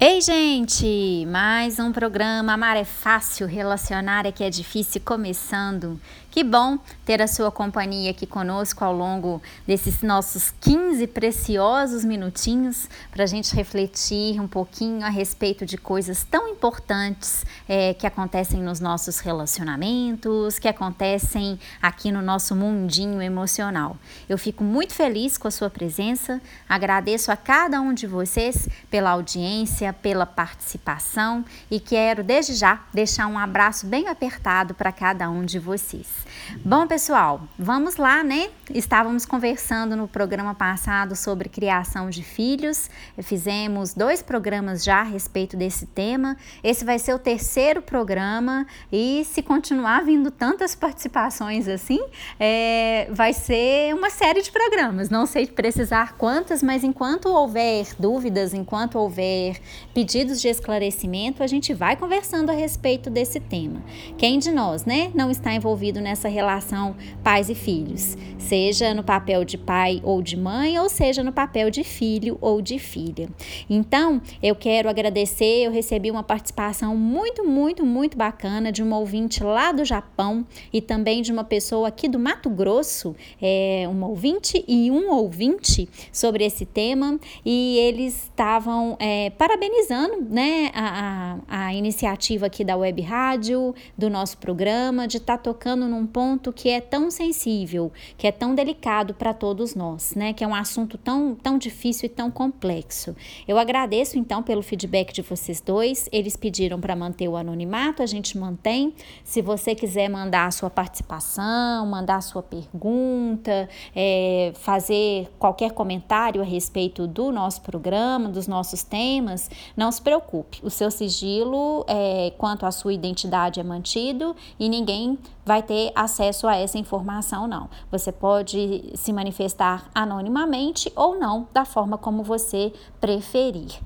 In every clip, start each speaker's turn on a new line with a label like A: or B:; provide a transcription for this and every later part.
A: Ei, gente! Mais um programa Amar é Fácil, Relacionar é que é difícil começando. Que bom ter a sua companhia aqui conosco ao longo desses nossos 15 preciosos minutinhos para a gente refletir um pouquinho a respeito de coisas tão importantes é, que acontecem nos nossos relacionamentos, que acontecem aqui no nosso mundinho emocional. Eu fico muito feliz com a sua presença, agradeço a cada um de vocês pela audiência, pela participação e quero desde já deixar um abraço bem apertado para cada um de vocês. Bom, pessoal, vamos lá, né? Estávamos conversando no programa passado sobre criação de filhos. Fizemos dois programas já a respeito desse tema. Esse vai ser o terceiro programa e se continuar vindo tantas participações assim, é, vai ser uma série de programas. Não sei precisar quantas, mas enquanto houver dúvidas, enquanto houver pedidos de esclarecimento, a gente vai conversando a respeito desse tema. Quem de nós, né, não está envolvido nessa essa relação pais e filhos, seja no papel de pai ou de mãe, ou seja no papel de filho ou de filha. Então, eu quero agradecer, eu recebi uma participação muito, muito, muito bacana de uma ouvinte lá do Japão e também de uma pessoa aqui do Mato Grosso, é, uma ouvinte e um ouvinte sobre esse tema, e eles estavam é, parabenizando né, a, a, a iniciativa aqui da Web Rádio, do nosso programa, de estar tá tocando ponto que é tão sensível, que é tão delicado para todos nós, né? Que é um assunto tão, tão difícil e tão complexo. Eu agradeço então pelo feedback de vocês dois. Eles pediram para manter o anonimato, a gente mantém. Se você quiser mandar a sua participação, mandar a sua pergunta, é, fazer qualquer comentário a respeito do nosso programa, dos nossos temas, não se preocupe. O seu sigilo é, quanto à sua identidade é mantido e ninguém vai ter acesso a essa informação, não. Você pode se manifestar anonimamente ou não, da forma como você preferir.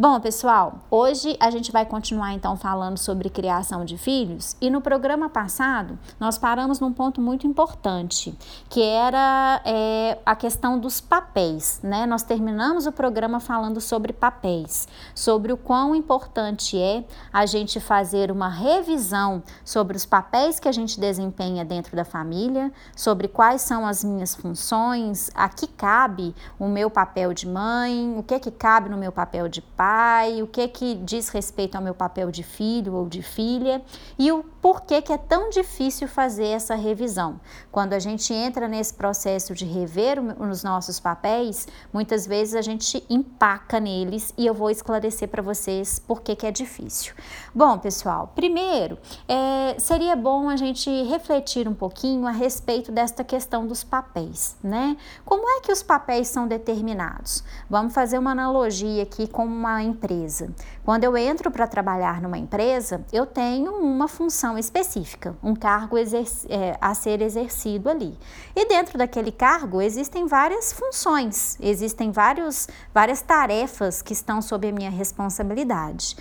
A: Bom, pessoal, hoje a gente vai continuar então falando sobre criação de filhos e no programa passado nós paramos num ponto muito importante, que era é, a questão dos papéis, né? Nós terminamos o programa falando sobre papéis, sobre o quão importante é a gente fazer uma revisão sobre os papéis que a gente desempenha dentro da família, sobre quais são as minhas funções, a que cabe o meu papel de mãe, o que que cabe no meu papel de pai pai, o que que diz respeito ao meu papel de filho ou de filha e o porquê que é tão difícil fazer essa revisão. Quando a gente entra nesse processo de rever os nossos papéis, muitas vezes a gente empaca neles e eu vou esclarecer para vocês por que que é difícil. Bom, pessoal, primeiro, é, seria bom a gente refletir um pouquinho a respeito desta questão dos papéis, né? Como é que os papéis são determinados? Vamos fazer uma analogia aqui com uma empresa. Quando eu entro para trabalhar numa empresa, eu tenho uma função específica, um cargo é, a ser exercido ali. E dentro daquele cargo existem várias funções, existem vários, várias tarefas que estão sob a minha responsabilidade.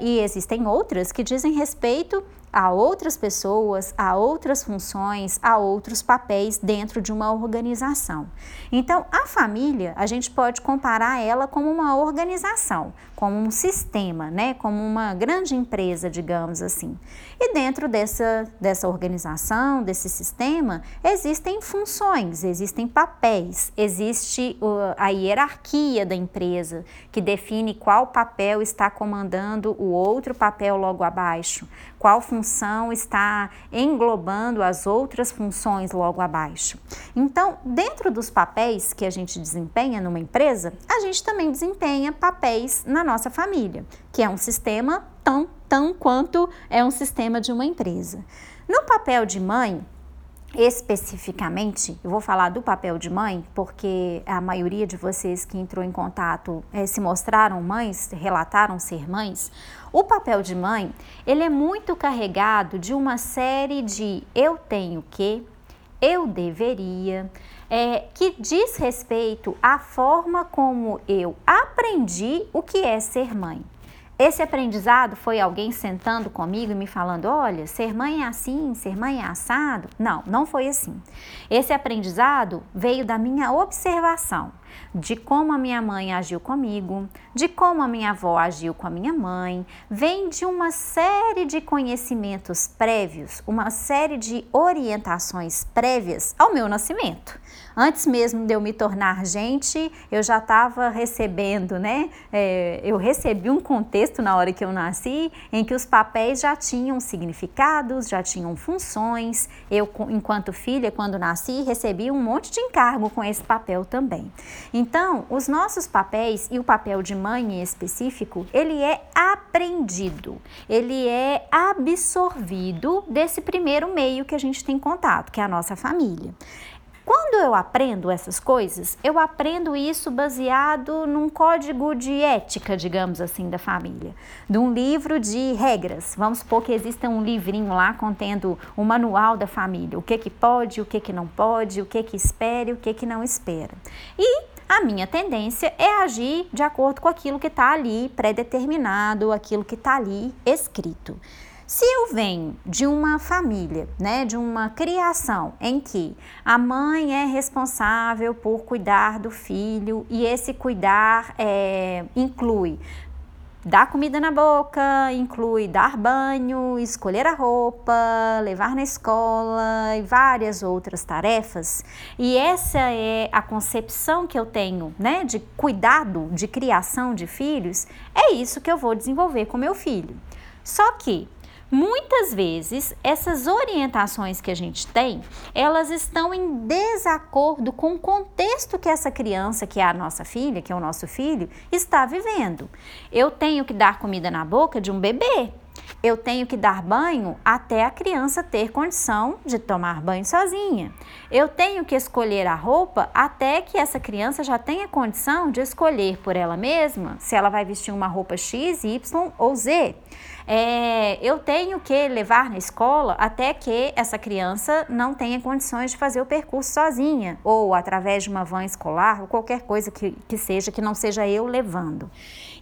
A: E existem outras que dizem respeito a outras pessoas, a outras funções, a outros papéis dentro de uma organização. Então, a família, a gente pode comparar ela como uma organização, como um sistema, né? como uma grande empresa, digamos assim. E dentro dessa, dessa organização, desse sistema, existem funções, existem papéis, existe a hierarquia da empresa, que define qual papel está comandando o outro papel logo abaixo, qual função está englobando as outras funções logo abaixo. Então, dentro dos papéis que a gente desempenha numa empresa, a gente também desempenha papéis na nossa família, que é um sistema tão, tão quanto é um sistema de uma empresa. No papel de mãe, especificamente, eu vou falar do papel de mãe, porque a maioria de vocês que entrou em contato é, se mostraram mães, relataram ser mães. O papel de mãe, ele é muito carregado de uma série de eu tenho que, eu deveria, é, que diz respeito à forma como eu aprendi o que é ser mãe. Esse aprendizado foi alguém sentando comigo e me falando: olha, ser mãe é assim, ser mãe é assado? Não, não foi assim. Esse aprendizado veio da minha observação. de como a minha mãe agiu comigo, de como a minha avó agiu com a minha mãe, vem de uma série de conhecimentos prévios, uma série de orientações prévias ao meu nascimento. Antes mesmo de eu me tornar gente, eu já estava recebendo, né? É, eu recebi um contexto na hora que eu nasci em que os papéis já tinham significados, já tinham funções. Eu, enquanto filha, quando nasci, recebi um monte de encargo com esse papel também. Então, os nossos papéis e o papel de mãe em específico, ele é aprendido, ele é absorvido desse primeiro meio que a gente tem contato, que é a nossa família. Quando eu aprendo essas coisas, eu aprendo isso baseado num código de ética, digamos assim, da família, de um livro de regras. Vamos supor que exista um livrinho lá contendo o um manual da família, o que que pode, o que que não pode, o que que espera e o que que não espera. E a minha tendência é agir de acordo com aquilo que está ali pré-determinado, aquilo que está ali escrito. Se eu venho de uma família, né, de uma criação em que a mãe é responsável por cuidar do filho e esse cuidar é, inclui dar comida na boca, inclui dar banho, escolher a roupa, levar na escola e várias outras tarefas. E essa é a concepção que eu tenho, né, de cuidado, de criação de filhos. É isso que eu vou desenvolver com meu filho. Só que Muitas vezes, essas orientações que a gente tem, elas estão em desacordo com o contexto que essa criança, que é a nossa filha, que é o nosso filho, está vivendo. Eu tenho que dar comida na boca de um bebê. Eu tenho que dar banho até a criança ter condição de tomar banho sozinha. Eu tenho que escolher a roupa até que essa criança já tenha condição de escolher por ela mesma se ela vai vestir uma roupa X, Y ou Z. É, eu tenho que levar na escola até que essa criança não tenha condições de fazer o percurso sozinha, ou através de uma van escolar, ou qualquer coisa que, que seja, que não seja eu levando.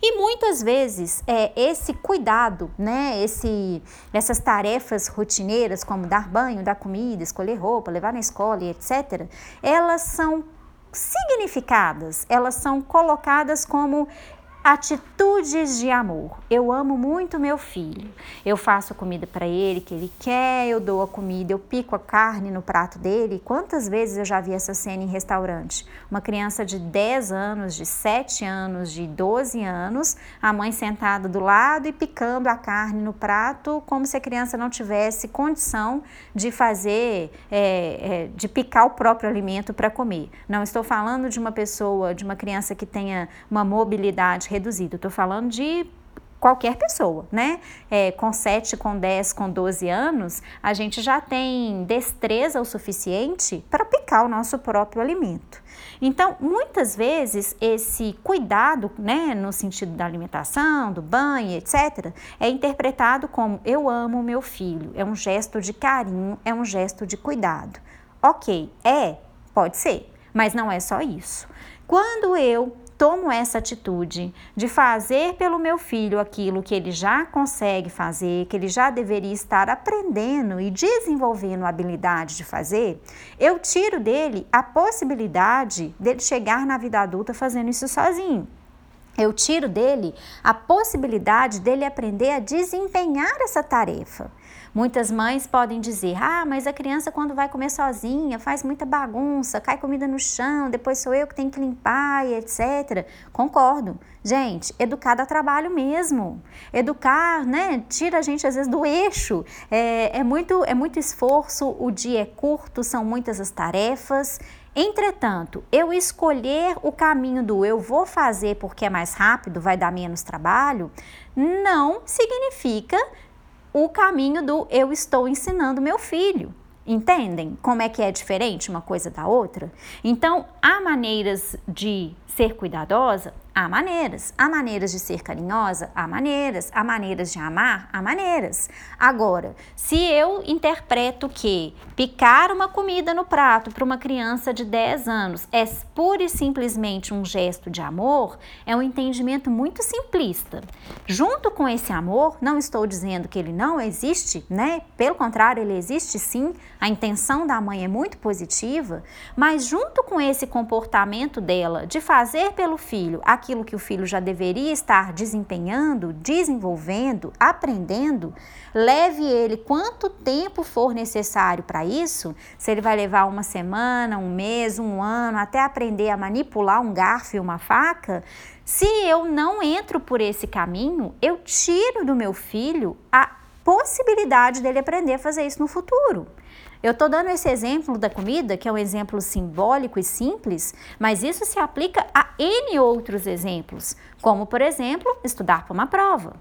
A: E muitas vezes é, esse cuidado, né, esse, essas tarefas rotineiras, como dar banho, dar comida, escolher roupa, levar na escola e etc., elas são significadas, elas são colocadas como Atitudes de amor. Eu amo muito meu filho. Eu faço comida para ele que ele quer, eu dou a comida, eu pico a carne no prato dele. Quantas vezes eu já vi essa cena em restaurante? Uma criança de 10 anos, de 7 anos, de 12 anos, a mãe sentada do lado e picando a carne no prato, como se a criança não tivesse condição de fazer, é, é, de picar o próprio alimento para comer. Não estou falando de uma pessoa, de uma criança que tenha uma mobilidade reduzido. Estou falando de qualquer pessoa, né? É, com 7, com 10, com 12 anos, a gente já tem destreza o suficiente para picar o nosso próprio alimento. Então, muitas vezes, esse cuidado, né, no sentido da alimentação, do banho, etc., é interpretado como eu amo meu filho, é um gesto de carinho, é um gesto de cuidado. Ok, é, pode ser, mas não é só isso. Quando eu tomo essa atitude de fazer pelo meu filho aquilo que ele já consegue fazer, que ele já deveria estar aprendendo e desenvolvendo a habilidade de fazer, eu tiro dele a possibilidade dele chegar na vida adulta fazendo isso sozinho. Eu tiro dele a possibilidade dele aprender a desempenhar essa tarefa. Muitas mães podem dizer: ah, mas a criança, quando vai comer sozinha, faz muita bagunça, cai comida no chão, depois sou eu que tenho que limpar e etc. Concordo. Gente, educar dá trabalho mesmo. Educar, né, tira a gente às vezes do eixo. É, é, muito, é muito esforço, o dia é curto, são muitas as tarefas. Entretanto, eu escolher o caminho do eu vou fazer porque é mais rápido, vai dar menos trabalho, não significa o caminho do eu estou ensinando meu filho. Entendem como é que é diferente uma coisa da outra? Então, há maneiras de ser cuidadosa? Há maneiras. Há maneiras de ser carinhosa? Há maneiras. Há maneiras de amar? Há maneiras. Agora, se eu interpreto que picar uma comida no prato para uma criança de 10 anos é pura e simplesmente um gesto de amor, é um entendimento muito simplista. Junto com esse amor, não estou dizendo que ele não existe, né? Pelo contrário, ele existe sim. A intenção da mãe é muito positiva, mas junto com esse comportamento dela de fazer pelo filho aquilo que o filho já deveria estar desempenhando, desenvolvendo, aprendendo, leve ele quanto tempo for necessário para isso, se ele vai levar uma semana, um mês, um ano, até aprender a manipular um garfo e uma faca, se eu não entro por esse caminho, eu tiro do meu filho a possibilidade dele aprender a fazer isso no futuro. Eu estou dando esse exemplo da comida, que é um exemplo simbólico e simples, mas isso se aplica a N outros exemplos, como, por exemplo, estudar para uma prova.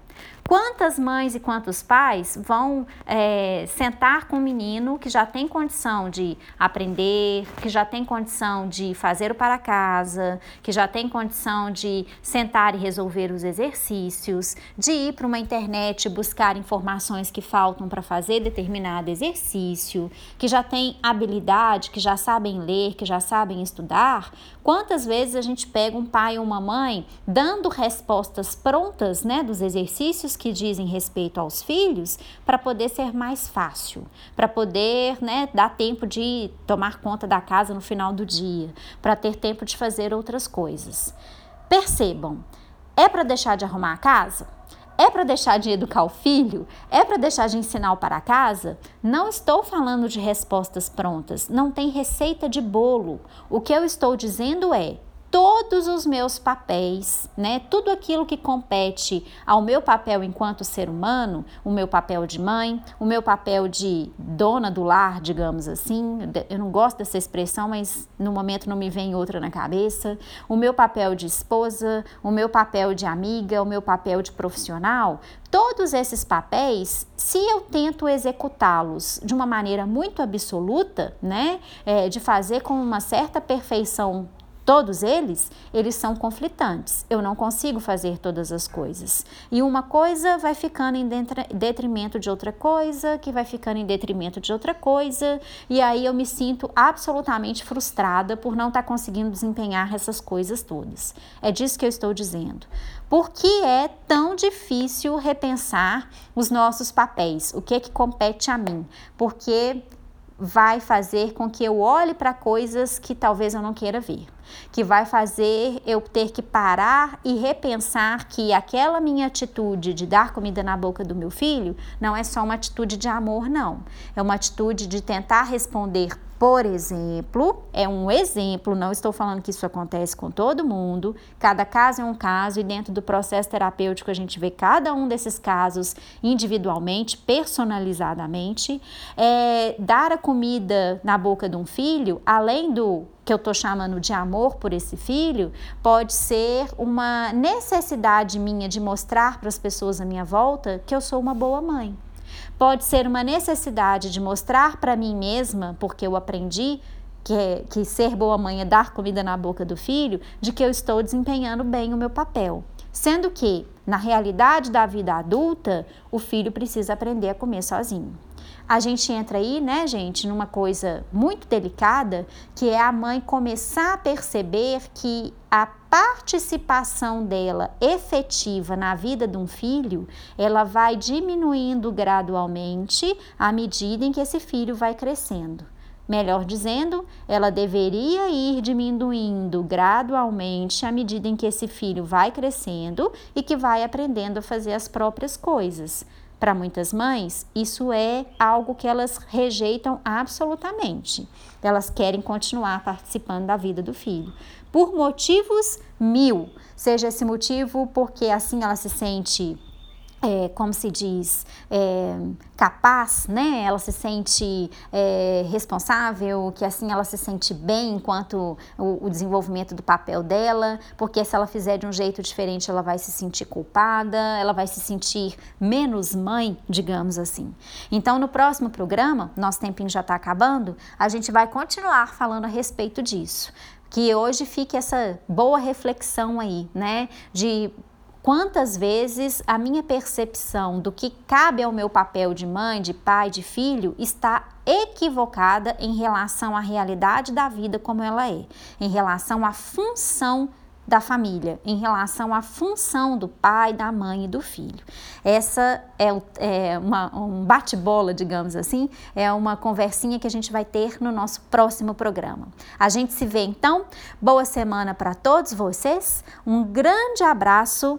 A: Quantas mães e quantos pais vão é, sentar com um menino que já tem condição de aprender, que já tem condição de fazer o para casa, que já tem condição de sentar e resolver os exercícios, de ir para uma internet buscar informações que faltam para fazer determinado exercício, que já tem habilidade, que já sabem ler, que já sabem estudar? Quantas vezes a gente pega um pai ou uma mãe dando respostas prontas, né, dos exercícios que dizem respeito aos filhos, para poder ser mais fácil, para poder, né, dar tempo de tomar conta da casa no final do dia, para ter tempo de fazer outras coisas. Percebam, é para deixar de arrumar a casa? É para deixar de educar o filho? É para deixar de ensinar para casa? Não estou falando de respostas prontas, não tem receita de bolo. O que eu estou dizendo é: todos os meus papéis, né? Tudo aquilo que compete ao meu papel enquanto ser humano, o meu papel de mãe, o meu papel de dona do lar, digamos assim. Eu não gosto dessa expressão, mas no momento não me vem outra na cabeça. O meu papel de esposa, o meu papel de amiga, o meu papel de profissional, Todos esses papéis, se eu tento executá-los de uma maneira muito absoluta, né, é, de fazer com uma certa perfeição Todos eles, eles são conflitantes. Eu não consigo fazer todas as coisas. E uma coisa vai ficando em detrimento de outra coisa, que vai ficando em detrimento de outra coisa, e aí eu me sinto absolutamente frustrada por não estar tá conseguindo desempenhar essas coisas todas. É disso que eu estou dizendo. Por que é tão difícil repensar os nossos papéis? O que é que compete a mim? Porque vai fazer com que eu olhe para coisas que talvez eu não queira ver, que vai fazer eu ter que parar e repensar que aquela minha atitude de dar comida na boca do meu filho não é só uma atitude de amor, não. É uma atitude de tentar responder por exemplo, é um exemplo, não estou falando que isso acontece com todo mundo, cada caso é um caso e dentro do processo terapêutico a gente vê cada um desses casos individualmente, personalizadamente. É, dar a comida na boca de um filho, além do que eu estou chamando de amor por esse filho, pode ser uma necessidade minha de mostrar para as pessoas à minha volta que eu sou uma boa mãe. Pode ser uma necessidade de mostrar para mim mesma, porque eu aprendi que, é, que ser boa mãe é dar comida na boca do filho, de que eu estou desempenhando bem o meu papel. Sendo que, na realidade da vida adulta, o filho precisa aprender a comer sozinho a gente entra aí, né, gente, numa coisa muito delicada, que é a mãe começar a perceber que a participação dela efetiva na vida de um filho, ela vai diminuindo gradualmente à medida em que esse filho vai crescendo. Melhor dizendo, ela deveria ir diminuindo gradualmente à medida em que esse filho vai crescendo e que vai aprendendo a fazer as próprias coisas. Para muitas mães, isso é algo que elas rejeitam absolutamente. Elas querem continuar participando da vida do filho, por motivos mil. Seja esse motivo porque assim ela se sente é, como se diz, é, capaz, né? Ela se sente é, responsável, que assim ela se sente bem enquanto o, o, desenvolvimento do papel dela, porque se ela fizer de um jeito diferente, ela vai se sentir culpada, ela vai se sentir menos mãe, digamos assim. Então, no próximo programa, nosso tempinho já está acabando, a gente vai continuar falando a respeito disso Que hoje fique essa boa reflexão aí, né? De quantas vezes a minha percepção do que cabe ao meu papel de mãe, de pai, de filho está equivocada em relação à realidade da vida como ela é, em relação à função da família, em relação à função do pai, da mãe e do filho. Essa é, é uma, um bate-bola, digamos assim, é uma conversinha que a gente vai ter no nosso próximo programa. A gente se vê então. Boa semana para todos vocês, um grande abraço